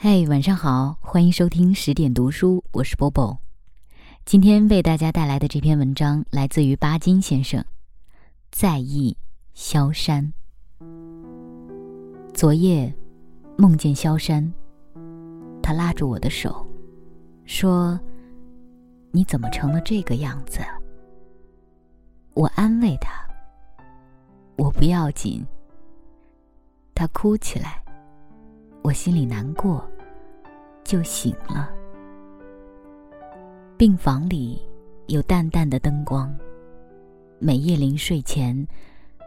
嘿，晚上好，欢迎收听十点读书，我是波波。今天为大家带来的这篇文章来自于巴金先生，《在意萧山》。昨夜梦见萧山，他拉住我的手，说：“你怎么成了这个样子？”我安慰他：“我不要紧。”他哭起来，我心里难过，就醒了。病房里有淡淡的灯光，每夜临睡前，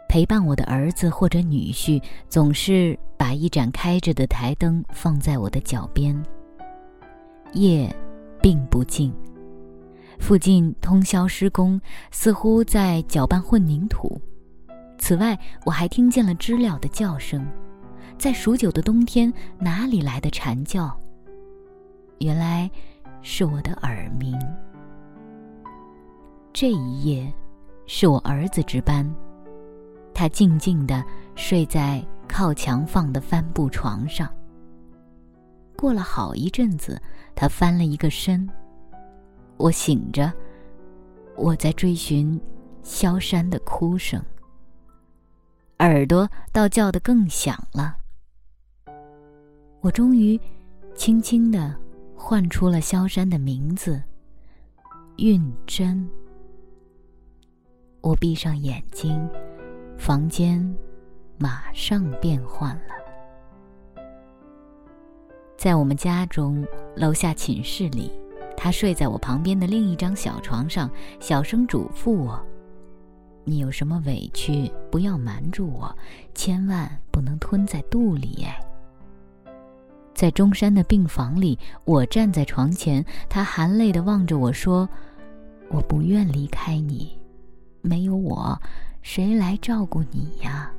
陪伴我的儿子或者女婿总是把一盏开着的台灯放在我的脚边。夜并不静。附近通宵施工，似乎在搅拌混凝土。此外，我还听见了知了的叫声。在数九的冬天，哪里来的蝉叫？原来是我的耳鸣。这一夜，是我儿子值班，他静静地睡在靠墙放的帆布床上。过了好一阵子，他翻了一个身。我醒着，我在追寻萧山的哭声，耳朵倒叫得更响了。我终于轻轻地唤出了萧山的名字——韵真。我闭上眼睛，房间马上变换了。在我们家中楼下寝室里。他睡在我旁边的另一张小床上，小声嘱咐我：“你有什么委屈，不要瞒住我，千万不能吞在肚里。”哎，在中山的病房里，我站在床前，他含泪地望着我说：“我不愿离开你，没有我，谁来照顾你呀？”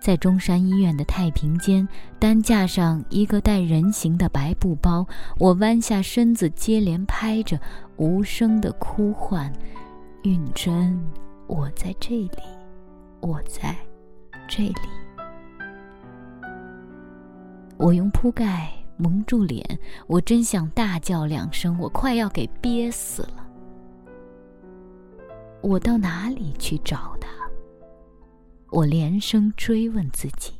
在中山医院的太平间，担架上一个带人形的白布包，我弯下身子，接连拍着，无声的呼唤：“运真，我在这里，我在这里。”我用铺盖蒙住脸，我真想大叫两声，我快要给憋死了。我到哪里去找他？我连声追问自己。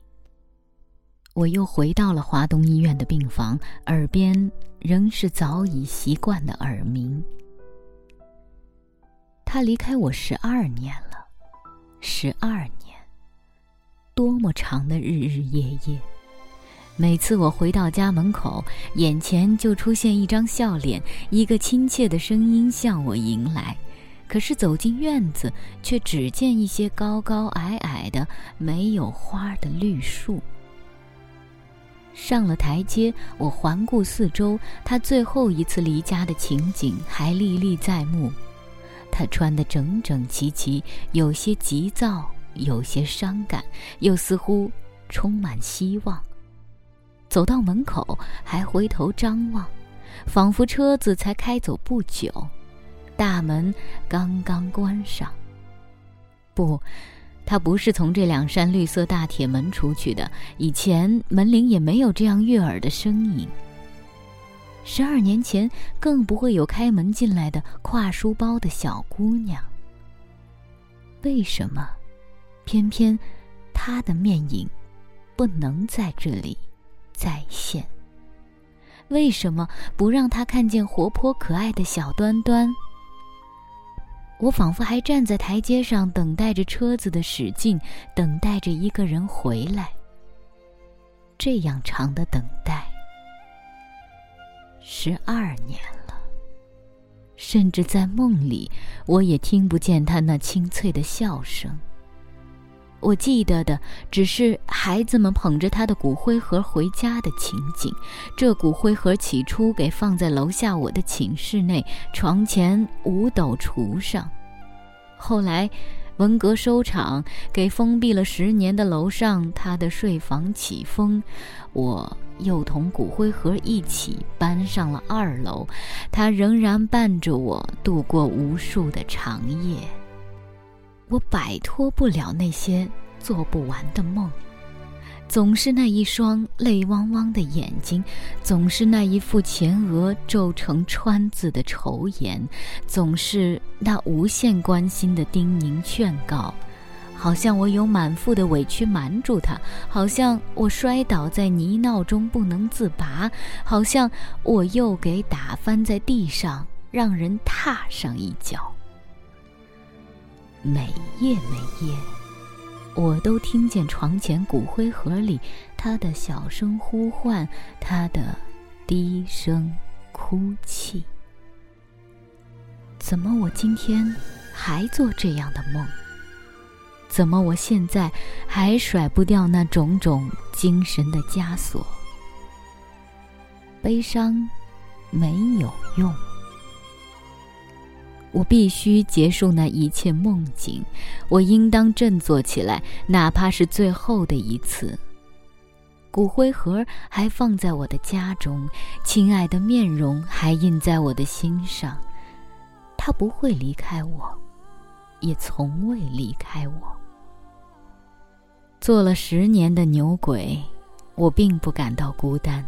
我又回到了华东医院的病房，耳边仍是早已习惯的耳鸣。他离开我十二年了，十二年，多么长的日日夜夜！每次我回到家门口，眼前就出现一张笑脸，一个亲切的声音向我迎来。可是走进院子，却只见一些高高矮矮的、没有花的绿树。上了台阶，我环顾四周，他最后一次离家的情景还历历在目。他穿得整整齐齐，有些急躁，有些伤感，又似乎充满希望。走到门口，还回头张望，仿佛车子才开走不久。大门刚刚关上。不，他不是从这两扇绿色大铁门出去的。以前门铃也没有这样悦耳的声音。十二年前，更不会有开门进来的挎书包的小姑娘。为什么，偏偏他的面影不能在这里再现？为什么不让他看见活泼可爱的小端端？我仿佛还站在台阶上，等待着车子的驶进，等待着一个人回来。这样长的等待，十二年了，甚至在梦里，我也听不见他那清脆的笑声。我记得的只是孩子们捧着他的骨灰盒回家的情景。这骨灰盒起初给放在楼下我的寝室内床前五斗橱上，后来文革收场，给封闭了十年的楼上他的睡房起风，我又同骨灰盒一起搬上了二楼，他仍然伴着我度过无数的长夜。我摆脱不了那些做不完的梦，总是那一双泪汪汪的眼睛，总是那一副前额皱成川字的愁颜，总是那无限关心的叮咛劝告，好像我有满腹的委屈瞒住他，好像我摔倒在泥淖中不能自拔，好像我又给打翻在地上，让人踏上一脚。每夜每夜。我都听见床前骨灰盒里他的小声呼唤，他的低声哭泣。怎么我今天还做这样的梦？怎么我现在还甩不掉那种种精神的枷锁？悲伤没有用。我必须结束那一切梦境，我应当振作起来，哪怕是最后的一次。骨灰盒还放在我的家中，亲爱的面容还印在我的心上，他不会离开我，也从未离开我。做了十年的牛鬼，我并不感到孤单，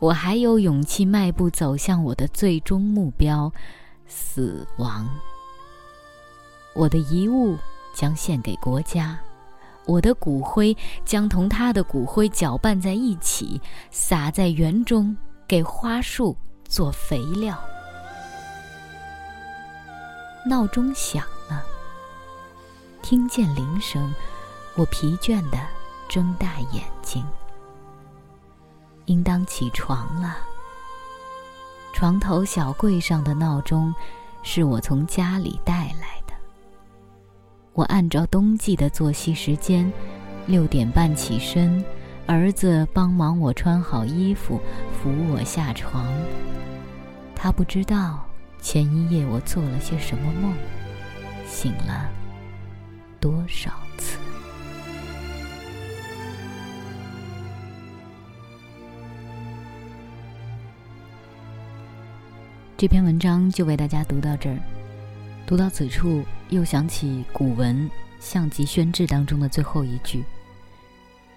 我还有勇气迈步走向我的最终目标。死亡。我的遗物将献给国家，我的骨灰将同他的骨灰搅拌在一起，撒在园中，给花树做肥料。闹钟响了，听见铃声，我疲倦的睁大眼睛，应当起床了。床头小柜上的闹钟，是我从家里带来的。我按照冬季的作息时间，六点半起身，儿子帮忙我穿好衣服，扶我下床。他不知道前一夜我做了些什么梦，醒了多少次。这篇文章就为大家读到这儿。读到此处，又想起古文《项籍宣志》当中的最后一句：“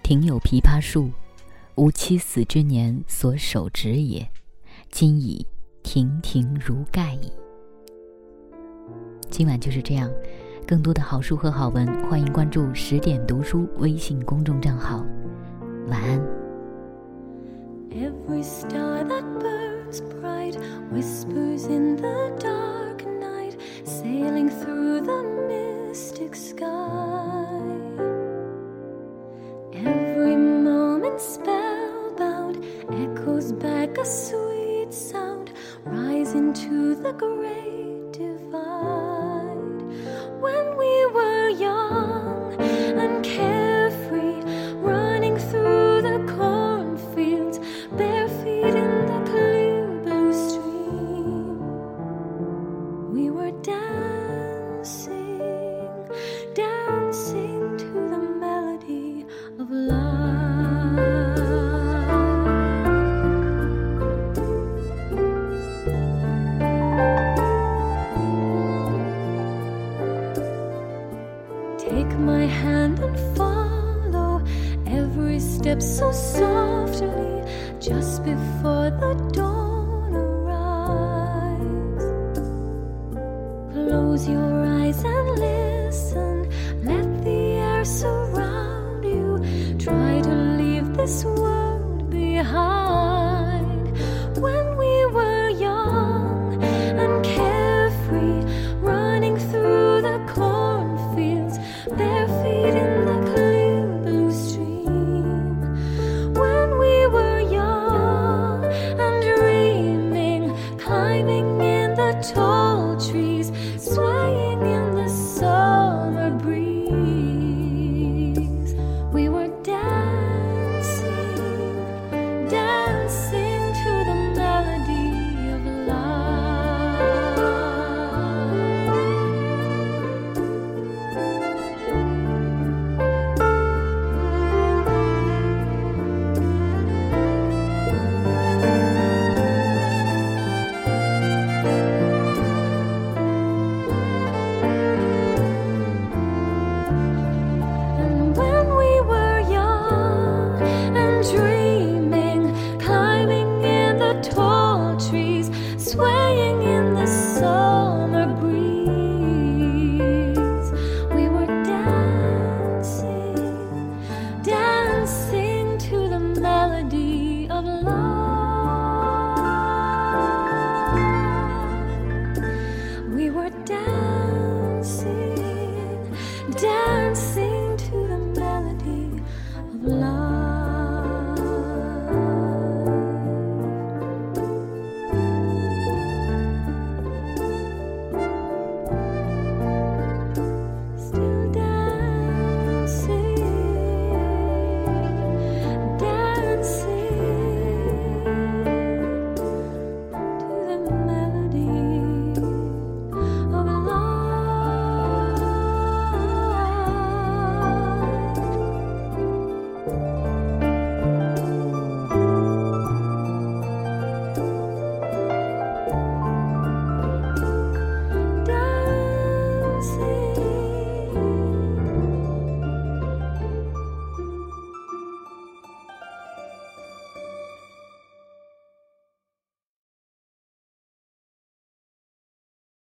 庭有枇杷树，吾妻死之年所手植也，今已亭亭如盖矣。”今晚就是这样，更多的好书和好文，欢迎关注十点读书微信公众账号。晚安。Whispers in the dark night, sailing through the mystic sky. Your eyes and listen, let the air surround